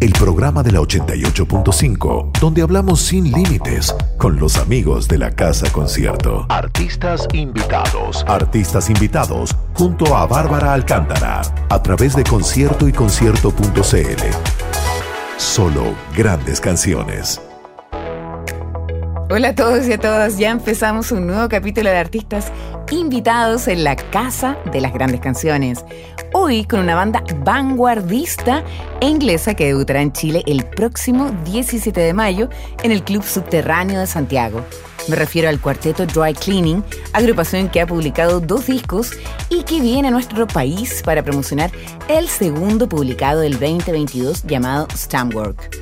El programa de la 88.5, donde hablamos sin límites con los amigos de la Casa Concierto. Artistas invitados. Artistas invitados junto a Bárbara Alcántara a través de concierto y concierto.cl. Solo grandes canciones. Hola a todos y a todas, ya empezamos un nuevo capítulo de artistas invitados en la Casa de las Grandes Canciones. Hoy con una banda vanguardista e inglesa que debutará en Chile el próximo 17 de mayo en el Club Subterráneo de Santiago. Me refiero al cuarteto Dry Cleaning, agrupación que ha publicado dos discos y que viene a nuestro país para promocionar el segundo publicado del 2022 llamado Stamwork.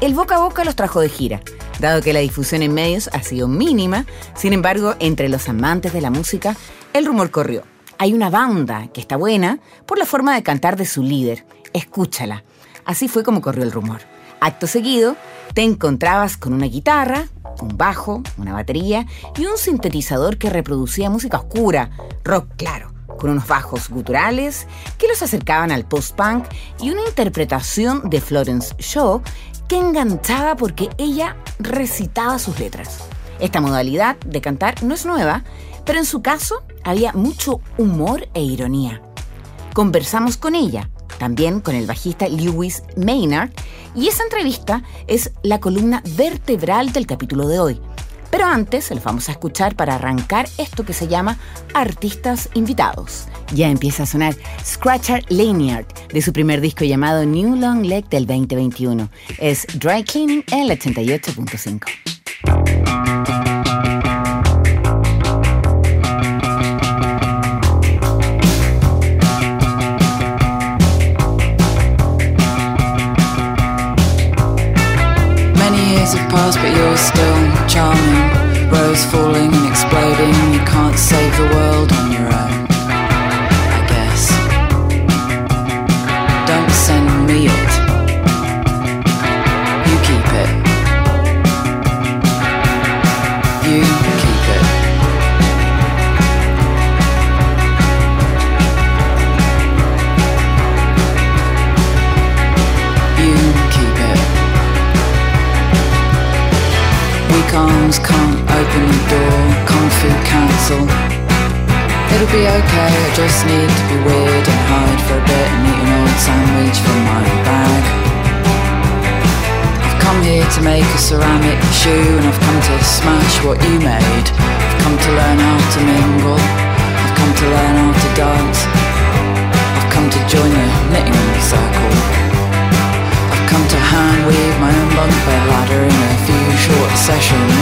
El boca a boca los trajo de gira dado que la difusión en medios ha sido mínima, sin embargo, entre los amantes de la música, el rumor corrió. Hay una banda que está buena por la forma de cantar de su líder. Escúchala. Así fue como corrió el rumor. Acto seguido, te encontrabas con una guitarra, un bajo, una batería y un sintetizador que reproducía música oscura, rock claro, con unos bajos guturales que los acercaban al post-punk y una interpretación de Florence Shaw que enganchaba porque ella recitaba sus letras. Esta modalidad de cantar no es nueva, pero en su caso había mucho humor e ironía. Conversamos con ella, también con el bajista Lewis Maynard, y esa entrevista es la columna vertebral del capítulo de hoy. Pero antes los vamos a escuchar para arrancar esto que se llama Artistas Invitados. Ya empieza a sonar Scratcher Lanyard de su primer disco llamado New Long Leg del 2021. Es Dry Cleaning el 88.5. past, but you're still charming. Rose falling and exploding, you can't save the world on your own. It'll be okay, I just need to be weird and hide for a bit and eat an old sandwich from my bag. I've come here to make a ceramic shoe and I've come to smash what you made. I've come to learn how to mingle, I've come to learn how to dance. I've come to join the knitting circle. I've come to hand weave my own bunk bed ladder in a few short sessions.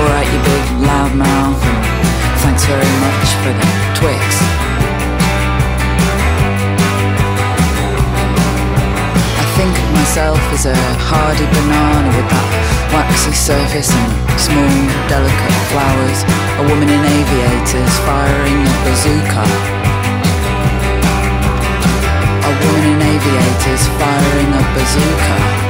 Alright, you big loud mouth, thanks very much for the Twix. I think of myself as a hardy banana with that waxy surface and small, delicate flowers. A woman in aviators firing a bazooka. A woman in aviators firing a bazooka.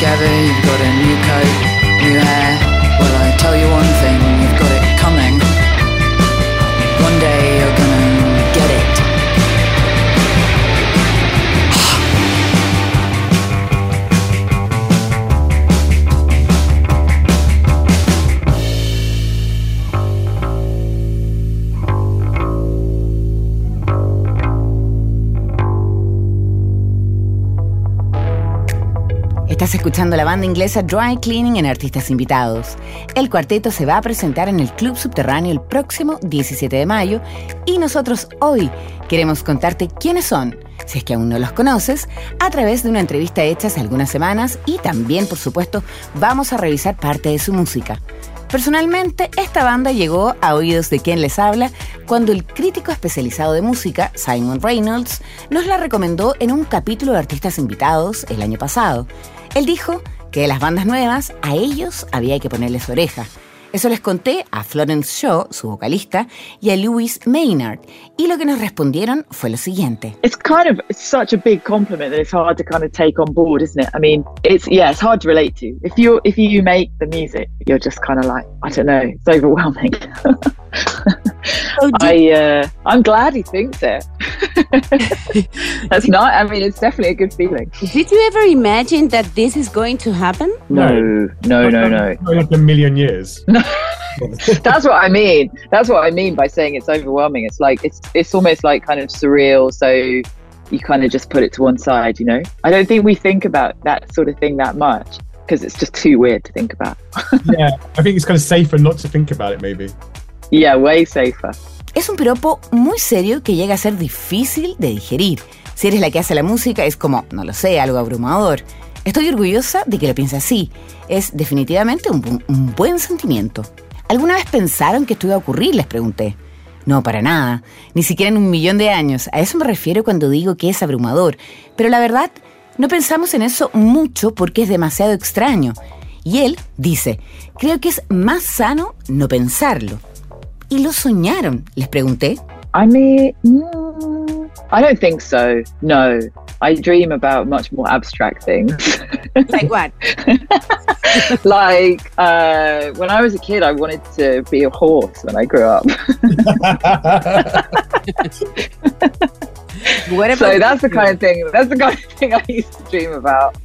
Together, you've got a new coat, new hair. Well, I tell you one thing, you've got it coming. One day you're gonna Escuchando la banda inglesa Dry Cleaning en Artistas Invitados. El cuarteto se va a presentar en el Club Subterráneo el próximo 17 de mayo y nosotros hoy queremos contarte quiénes son, si es que aún no los conoces, a través de una entrevista hecha hace algunas semanas y también, por supuesto, vamos a revisar parte de su música. Personalmente, esta banda llegó a oídos de quien les habla cuando el crítico especializado de música, Simon Reynolds, nos la recomendó en un capítulo de artistas invitados el año pasado. Él dijo que de las bandas nuevas, a ellos había que ponerles oreja. Eso les conté a Florence Shaw, su vocalista, y a Louis Maynard. Y lo que nos respondieron fue lo siguiente. It's kind of such a big compliment that it's hard to kind of take on board, isn't it? I mean, it's yeah, it's hard to relate to. If you if you make the music, you're just kind of like, I don't know, it's overwhelming. Oh, I uh, I'm glad he thinks it. That's not. I mean, it's definitely a good feeling. Did you ever imagine that this is going to happen? No, no, no, no. Not like a million years. That's what I mean. That's what I mean by saying it's overwhelming. It's like it's it's almost like kind of surreal. So you kind of just put it to one side, you know. I don't think we think about that sort of thing that much because it's just too weird to think about. yeah, I think it's kind of safer not to think about it, maybe. Yeah, way safer. Es un piropo muy serio que llega a ser difícil de digerir. Si eres la que hace la música, es como, no lo sé, algo abrumador. Estoy orgullosa de que lo piense así. Es definitivamente un, un buen sentimiento. ¿Alguna vez pensaron que esto iba a ocurrir? Les pregunté. No, para nada. Ni siquiera en un millón de años. A eso me refiero cuando digo que es abrumador. Pero la verdad, no pensamos en eso mucho porque es demasiado extraño. Y él dice, creo que es más sano no pensarlo. ¿Y lo soñaron? Les pregunté. I mean, mm, I don't think so. No, I dream about much more abstract things. Like what? like uh, when I was a kid, I wanted to be a horse when I grew up. So that's the kind of thing. That's the kind of thing I used to dream about.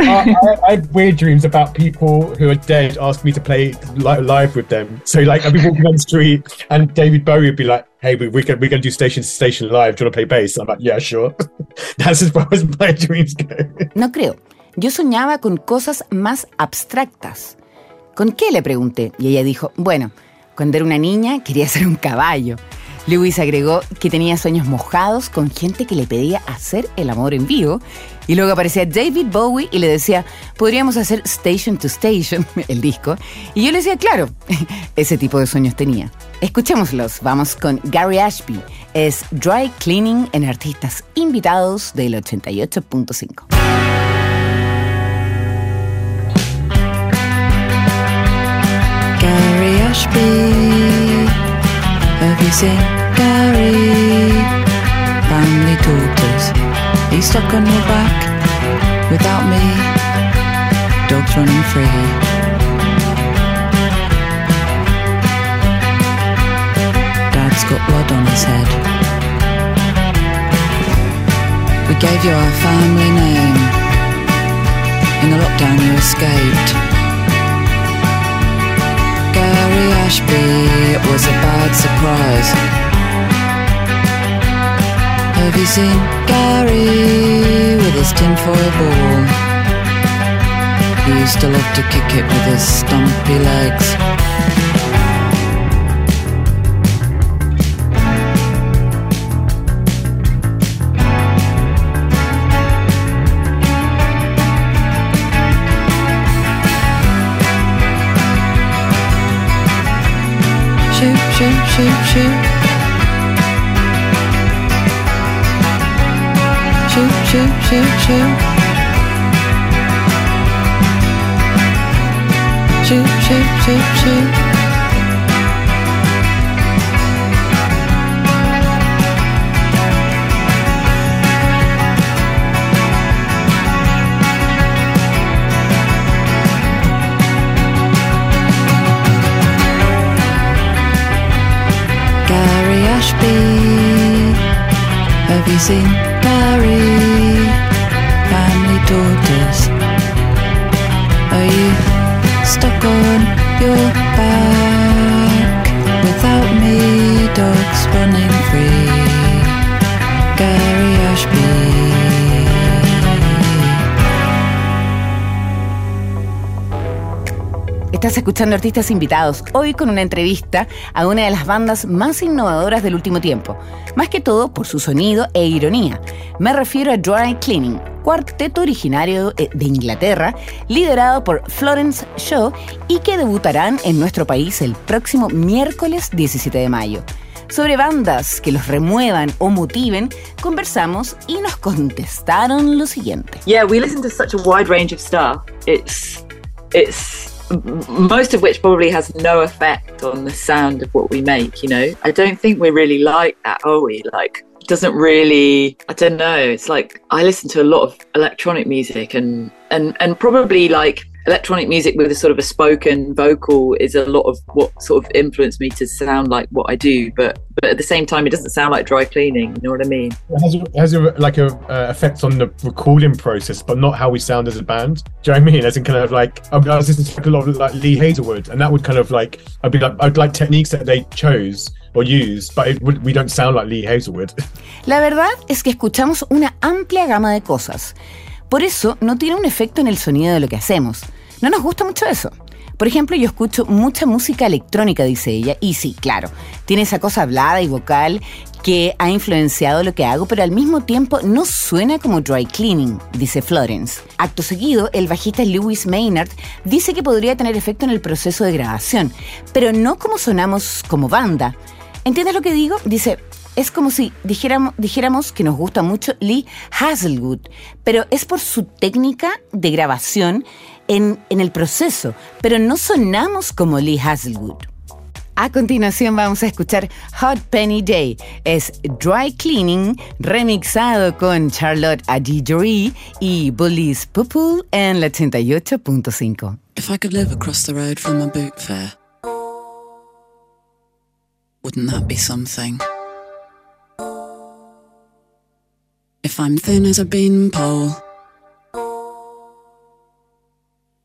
I, I, have weird dreams about people who are dead asking me to play li- live with them. So, like, I'd be walking down the street and David Bowie would be like, hey, we, we can, we're to do station to station live. Do you want to play bass? I'm like, yeah, sure. That's as far as my dreams go. No creo. Yo soñaba con cosas más abstractas. ¿Con qué? Le pregunté. Y ella dijo, bueno, cuando era una niña quería ser un caballo. Lewis agregó que tenía sueños mojados con gente que le pedía hacer el amor en vivo. Y luego aparecía David Bowie y le decía, podríamos hacer Station to Station, el disco. Y yo le decía, claro, ese tipo de sueños tenía. Escuchémoslos. Vamos con Gary Ashby. Es Dry Cleaning en Artistas Invitados del 88.5. Gary Ashby. Gary? Family. He's stuck on your back without me. Dogs running free. Dad's got blood on his head. We gave you our family name. In the lockdown, you escaped. Gary Ashby, it was a bad surprise. Have you seen Gary with his tinfoil ball? He used to love to kick it with his stumpy legs. Shoot, shoot, shoot, shoot. choo choo. Choo choo choo choo. Gary Ashby, have you seen that? Estás escuchando artistas invitados, hoy con una entrevista a una de las bandas más innovadoras del último tiempo, más que todo por su sonido e ironía. Me refiero a Dry Cleaning, cuarteto originario eh, de Inglaterra, liderado por Florence Shaw y que debutarán en nuestro país el próximo miércoles 17 de mayo. Sobre bandas que los remuevan o motiven, conversamos y nos contestaron lo siguiente. Yeah, we listen to such a wide range of stuff. It's it's most of which probably has no effect on the sound of what we make, you know. I don't think we're really like that, are we? Like doesn't really I don't know. It's like I listen to a lot of electronic music and and and probably like electronic music with a sort of a spoken vocal is a lot of what sort of influenced me to sound like what I do but but at the same time it doesn't sound like dry cleaning you know what I mean It has, a, has a, like a uh, effect on the recording process, but not how we sound as a band. Do you know what I mean? As in, kind of like I was listening to a lot of like Lee Hazelwood, and that would kind of like I'd be like I'd like techniques that they chose or used, but it we don't sound like Lee Hazelwood. La verdad es que escuchamos una amplia gama de cosas. Por eso no tiene un efecto en el sonido de lo que hacemos. No nos gusta mucho eso. Por ejemplo, yo escucho mucha música electrónica, dice ella, y sí, claro, tiene esa cosa hablada y vocal que ha influenciado lo que hago, pero al mismo tiempo no suena como dry cleaning, dice Florence. Acto seguido, el bajista Lewis Maynard dice que podría tener efecto en el proceso de grabación, pero no como sonamos como banda. ¿Entiendes lo que digo? Dice, es como si dijéramos, que nos gusta mucho Lee Hazelwood, pero es por su técnica de grabación en, en el proceso, pero no sonamos como Lee Hazelwood. A continuación vamos a escuchar Hot Penny Day. Es Dry Cleaning remixado con Charlotte Adigori y Bullies Pupul en la 88.5. If I could live across the road from a boot fair, wouldn't that be something? If I'm thin as a beanpole,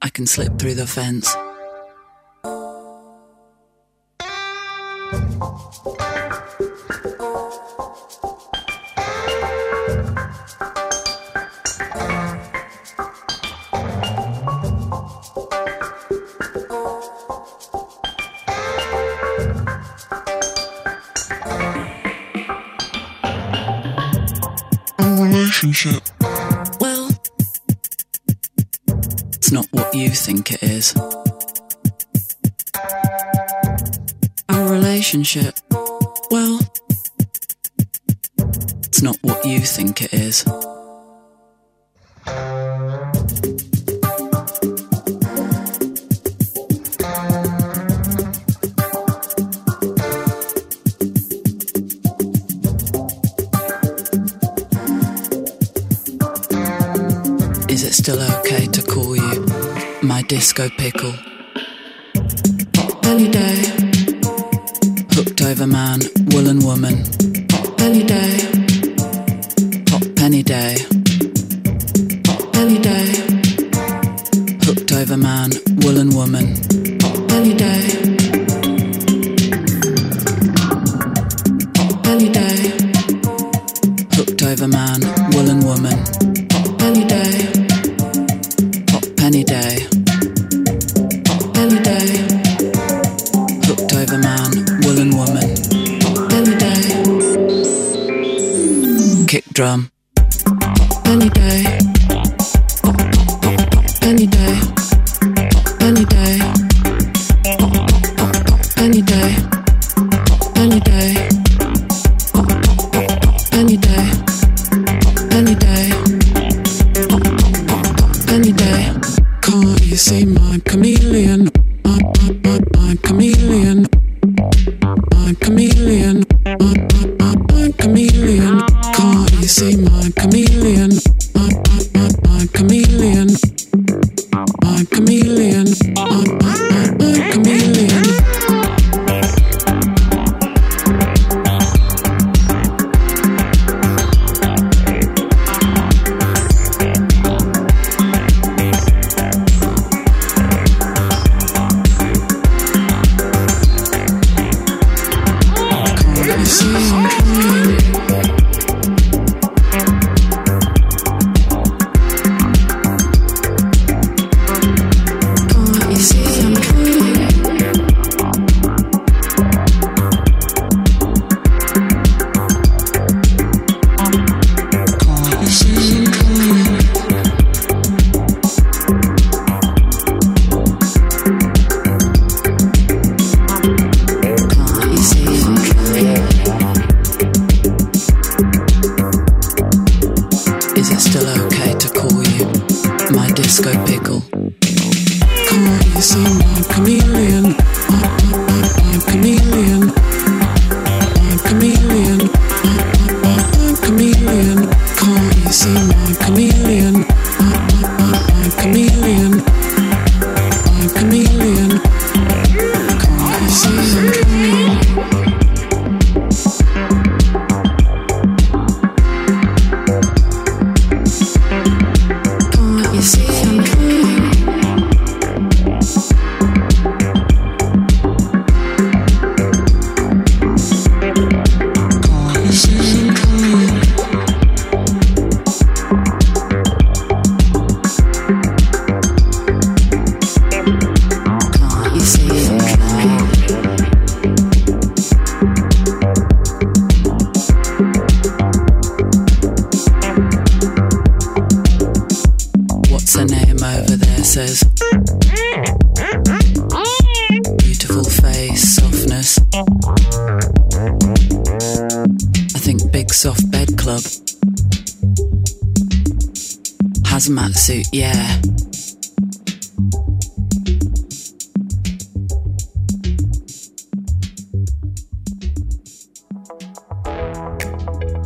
I can slip through the fence. Relationship. Well, it's not what you think it is. Our relationship, well, it's not what you think it is. Is disco pickle? Belly day. Hooked over man, woolen woman. Pop Belly day. Hot penny day. pop Belly day. Hooked over man, woolen woman. Pop Belly day.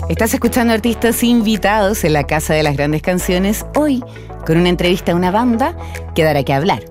Estás escuchando artistas invitados en la Casa de las Grandes Canciones hoy con una entrevista a una banda que dará que hablar,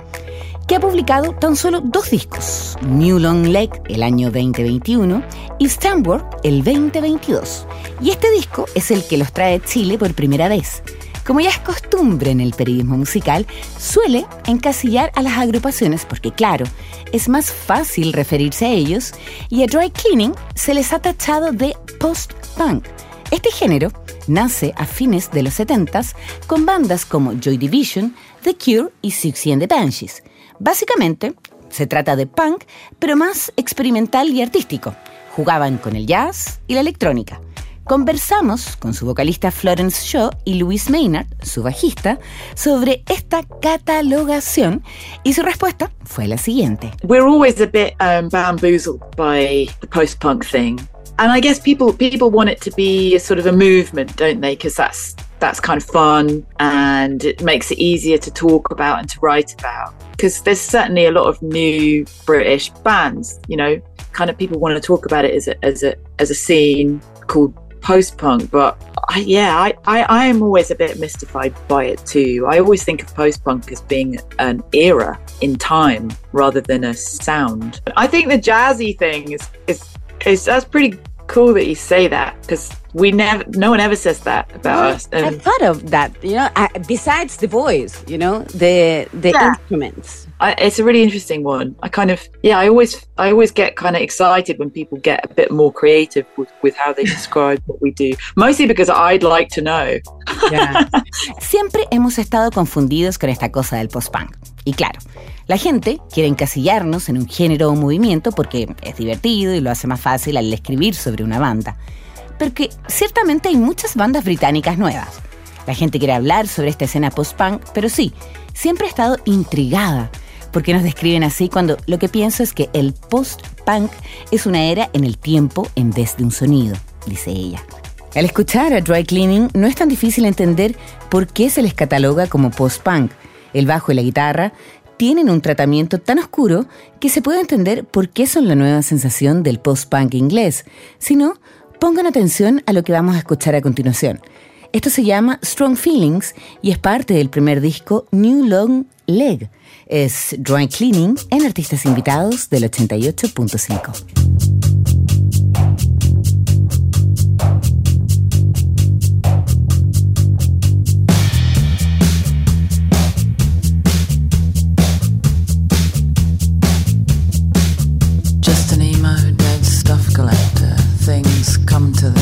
que ha publicado tan solo dos discos, New Long Lake el año 2021 y Stanford el 2022. Y este disco es el que los trae Chile por primera vez. Como ya es costumbre en el periodismo musical, suele encasillar a las agrupaciones porque, claro, es más fácil referirse a ellos y a Dry Cleaning se les ha tachado de post-punk. Este género nace a fines de los 70 con bandas como Joy Division, The Cure y Siouxsie and the Banshees. Básicamente, se trata de punk, pero más experimental y artístico. Jugaban con el jazz y la electrónica. Conversamos con su vocalista Florence Shaw y Louis Maynard, su bajista, sobre esta catalogación y su respuesta fue la siguiente. we're always a bit um, bamboozled by the post-punk thing and i guess people people want it to be a sort of a movement don't they? Because that's that's kind of fun and it makes it easier to talk about and to write about. Because there's certainly a lot of new british bands you know? Kind of people want to talk about it as a as a as a scene called post-punk but I, yeah I, I i am always a bit mystified by it too. I always think of post-punk as being an era in time rather than a sound. I think the jazzy thing is is, is that's pretty cool that you say that because we never no one ever says that about us and thought of that, you know, I, besides the voice, you know, the the Yeah. instruments. I, it's a really interesting one i kind of yeah i always i always get kind of excited when people get a bit more creative with, with how they describe what we do mostly because i'd like to know Siempre hemos estado confundidos con esta cosa del post-punk. Y claro, la gente quiere encasillarnos en un género o movimiento porque es divertido y lo hace más fácil al escribir sobre una banda. Porque ciertamente hay muchas bandas británicas nuevas. La gente quiere hablar sobre esta escena post-punk, pero sí, siempre he estado intrigada porque nos describen así cuando lo que pienso es que el post-punk es una era en el tiempo en vez de un sonido, dice ella. Al escuchar a Dry Cleaning no es tan difícil entender por qué se les cataloga como post-punk. El bajo y la guitarra tienen un tratamiento tan oscuro que se puede entender por qué son la nueva sensación del post-punk inglés. Si no, pongan atención a lo que vamos a escuchar a continuación. Esto se llama Strong Feelings y es parte del primer disco New Long Leg. Es Dry Cleaning en Artistas Invitados del 88.5. come to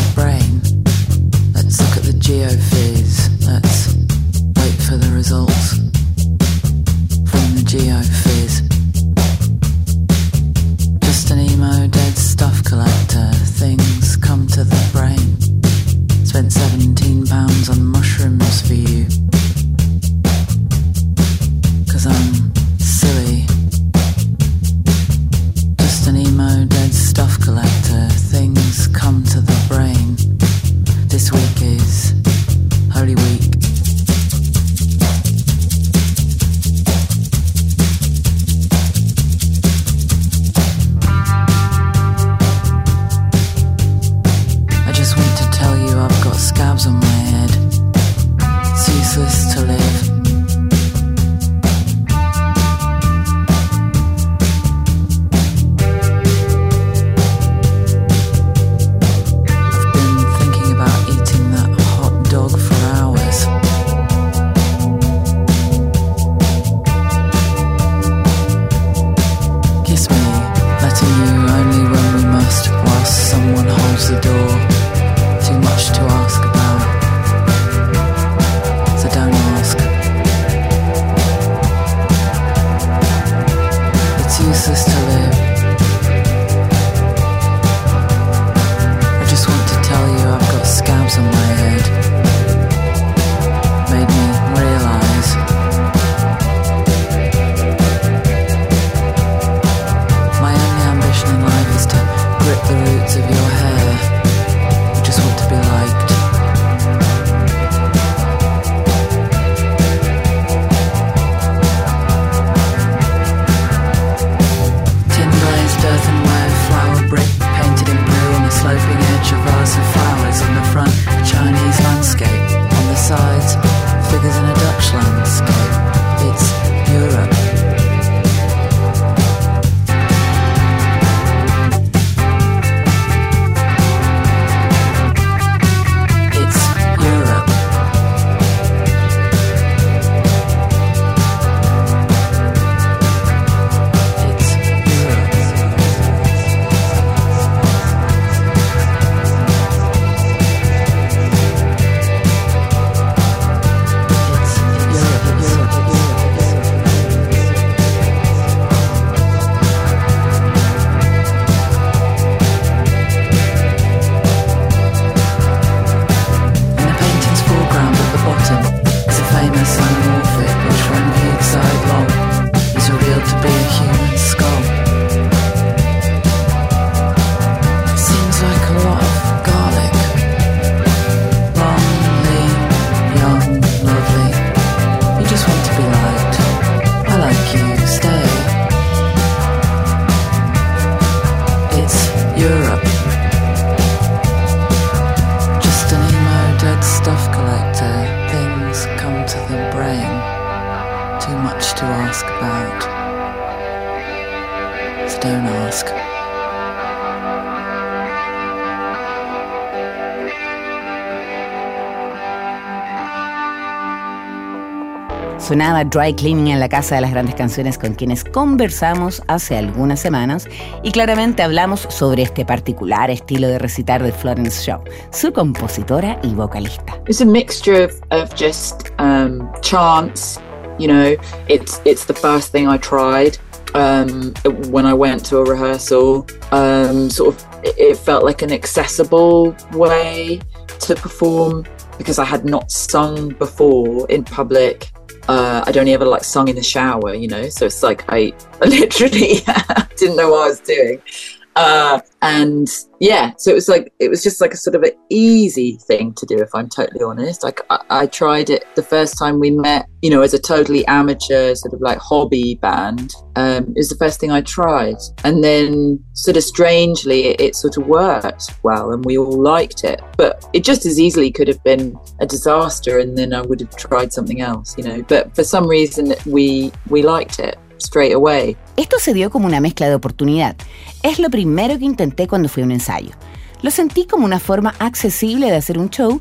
Dry Cleaning en la Casa de las Grandes Canciones con quienes conversamos hace algunas semanas y claramente hablamos sobre este particular estilo de recitar de Florence Shaw, su compositora y vocalista. It's a mixture of, of just um, chants, you know, it's, it's the first thing I tried. um, when I went to a rehearsal. Um, sort of, it felt like an accessible way to perform because I had not sung before in public. Uh, I'd only ever like sung in the shower, you know. So it's like I, I literally didn't know what I was doing. Uh, and yeah, so it was like it was just like a sort of an easy thing to do. If I'm totally honest, like I, I tried it the first time we met, you know, as a totally amateur sort of like hobby band. Um, it was the first thing I tried, and then sort of strangely, it, it sort of worked well, and we all liked it. But it just as easily could have been a disaster, and then I would have tried something else, you know. But for some reason, we we liked it. Esto se dio como una mezcla de oportunidad. Es lo primero que intenté cuando fui a un ensayo. Lo sentí como una forma accesible de hacer un show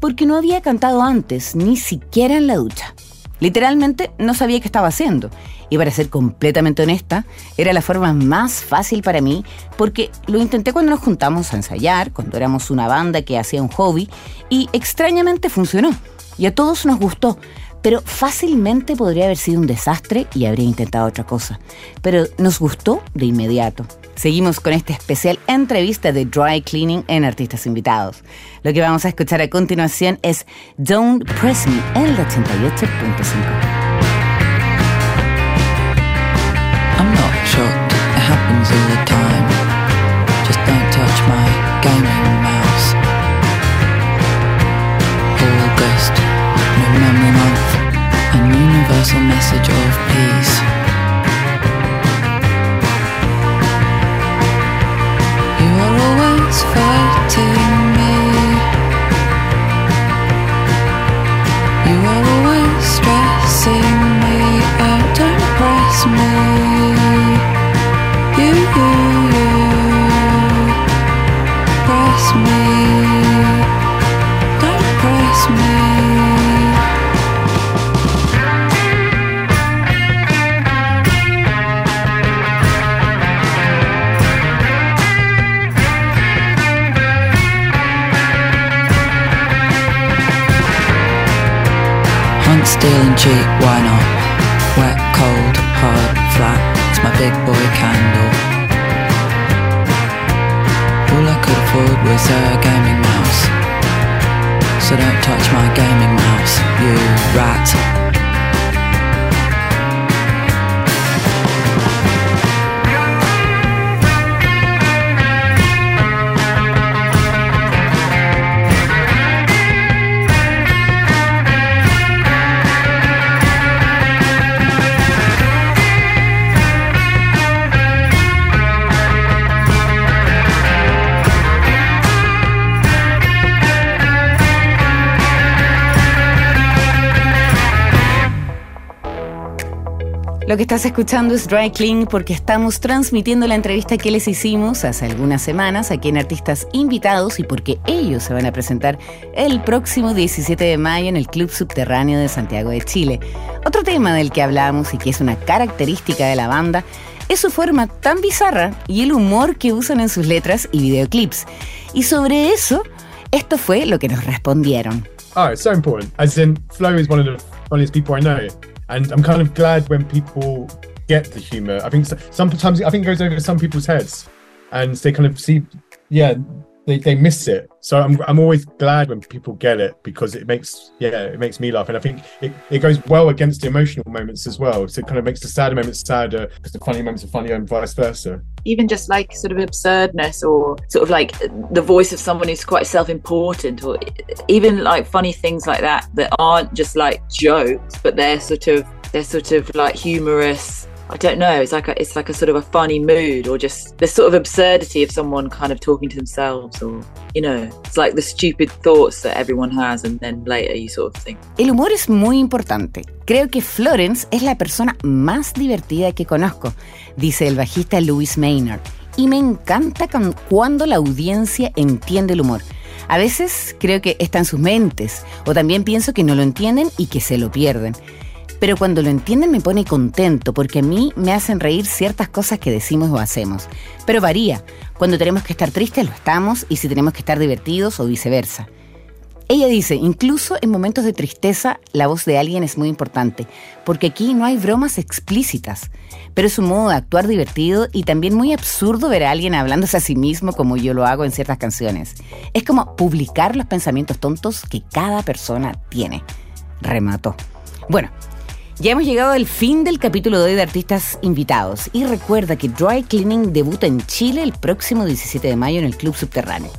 porque no había cantado antes, ni siquiera en la ducha. Literalmente no sabía qué estaba haciendo. Y para ser completamente honesta, era la forma más fácil para mí porque lo intenté cuando nos juntamos a ensayar, cuando éramos una banda que hacía un hobby, y extrañamente funcionó. Y a todos nos gustó, pero fácilmente podría haber sido un desastre y habría intentado otra cosa. Pero nos gustó de inmediato. Seguimos con esta especial entrevista de Dry Cleaning en Artistas Invitados. Lo que vamos a escuchar a continuación es Don't Press Me en el 88.5. I'm not shocked, it happens all the time. Just don't touch my gaming mouse. August, no memory. An universal message of peace. You are always fighting me. You are always stressing me out. Don't press me. Hunt, steal and cheat, why not? Wet, cold, hard, flat, it's my big boy candle. All I could afford was a gaming mouse. So don't touch my gaming mouse, you rat. Lo que estás escuchando es Dry Clean porque estamos transmitiendo la entrevista que les hicimos hace algunas semanas aquí en Artistas Invitados y porque ellos se van a presentar el próximo 17 de mayo en el Club Subterráneo de Santiago de Chile. Otro tema del que hablamos y que es una característica de la banda es su forma tan bizarra y el humor que usan en sus letras y videoclips. Y sobre eso, esto fue lo que nos respondieron. Oh, it's so important. As in, Flo is one of the funniest people I know. And I'm kind of glad when people get the humor. I think sometimes I think it goes over some people's heads, and they kind of see, yeah, they, they miss it. So I'm I'm always glad when people get it because it makes yeah it makes me laugh, and I think it, it goes well against the emotional moments as well. So it kind of makes the sadder moments sadder because the funny moments are funnier and vice versa. even just like sort of absurdness or sort of like the voice of someone who's quite self-important or even like funny things like that that aren't just like jokes but they're sort of they're sort of like humorous I don't know it's like a, it's like a sort of a funny mood or just the sort of absurdity of someone kind of talking to themselves or you know it's like the stupid thoughts that everyone has and then later you sort of think El humor es muy importante. Creo que Florence es la persona más divertida que conozco, dice el bajista Louis Maynard. Y me encanta cuando la audiencia entiende el humor. A veces creo que está en sus mentes, o también pienso que no lo entienden y que se lo pierden. Pero cuando lo entienden me pone contento porque a mí me hacen reír ciertas cosas que decimos o hacemos. Pero varía. Cuando tenemos que estar tristes lo estamos y si tenemos que estar divertidos o viceversa. Ella dice, incluso en momentos de tristeza, la voz de alguien es muy importante, porque aquí no hay bromas explícitas, pero es un modo de actuar divertido y también muy absurdo ver a alguien hablándose a sí mismo como yo lo hago en ciertas canciones. Es como publicar los pensamientos tontos que cada persona tiene. Remató. Bueno, ya hemos llegado al fin del capítulo de hoy de artistas invitados y recuerda que Dry Cleaning debuta en Chile el próximo 17 de mayo en el Club Subterráneo.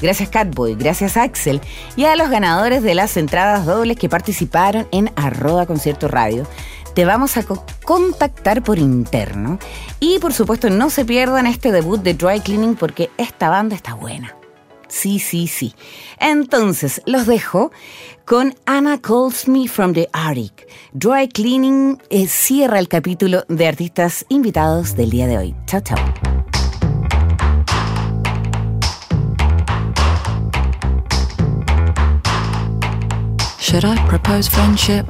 Gracias Catboy, gracias Axel y a los ganadores de las entradas dobles que participaron en arroba concierto radio. Te vamos a co- contactar por interno y por supuesto no se pierdan este debut de Dry Cleaning porque esta banda está buena. Sí, sí, sí. Entonces, los dejo con Anna Calls Me from the Arctic. Dry Cleaning eh, cierra el capítulo de artistas invitados del día de hoy. Chao, chao. Should I propose friendship?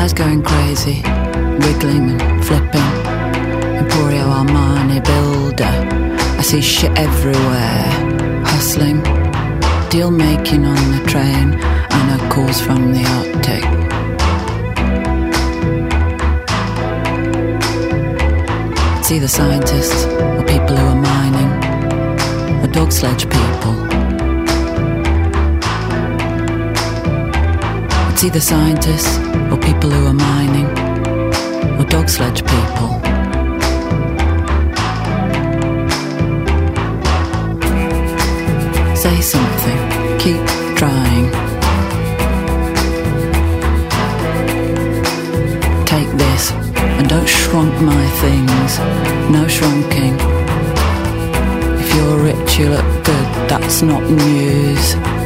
Flies going crazy, wiggling and flipping. Emporio Armani builder. I see shit everywhere, hustling deal making on the train and a calls from the Arctic. See the scientists or people who are mining or dog sledge people. See the scientists or people who are mining or dog sledge people. Say something, keep trying. Take this and don't shrunk my things. No shrunking. If you're rich, you look good, that's not news.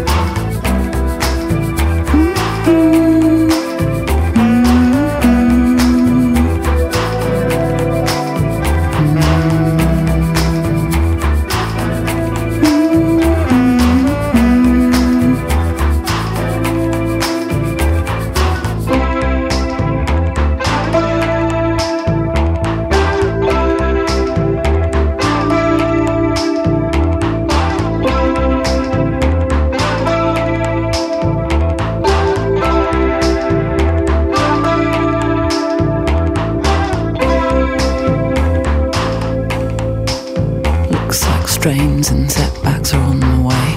Strains and setbacks are on the way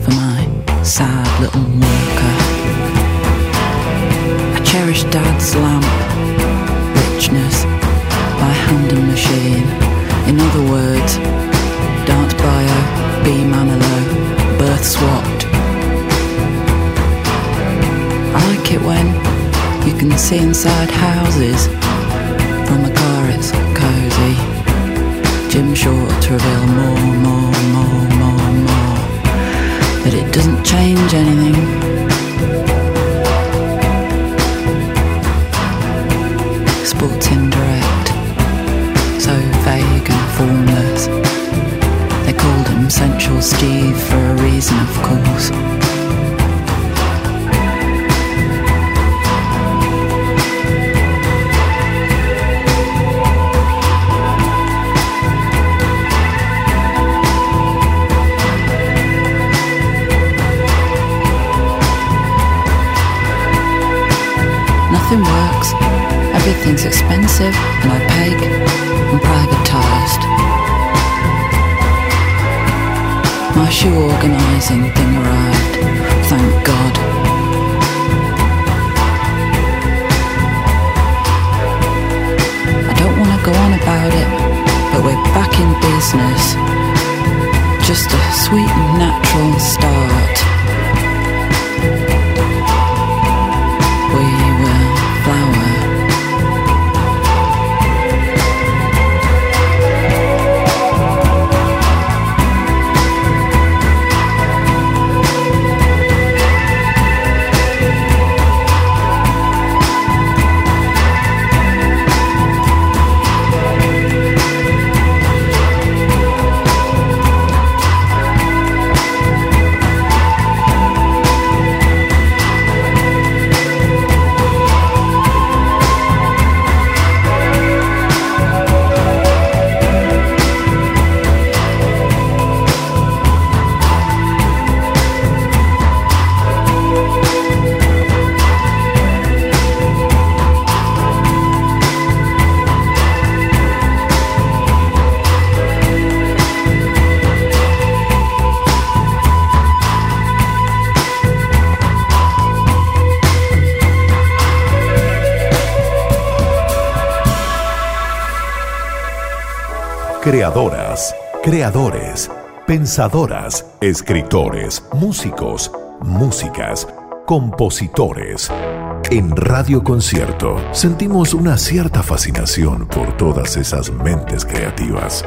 for my sad little walker. I cherish dad's lamp, richness by hand and machine. In other words, dance bio, B Manilow, birth swapped. I like it when you can see inside houses. From a car, it's cozy. Jim Short to reveal more, more, more, more, more. But it doesn't change anything. Sports indirect, so vague and formless. They called him Sensual Steve for a reason, of course. Nothing works. Everything's expensive and opaque and privatized. My shoe organizing thing arrived. Thank God. I don't want to go on about it, but we're back in business. Just a sweet and natural start. Creadoras, creadores, pensadoras, escritores, músicos, músicas, compositores. En Radio Concierto sentimos una cierta fascinación por todas esas mentes creativas.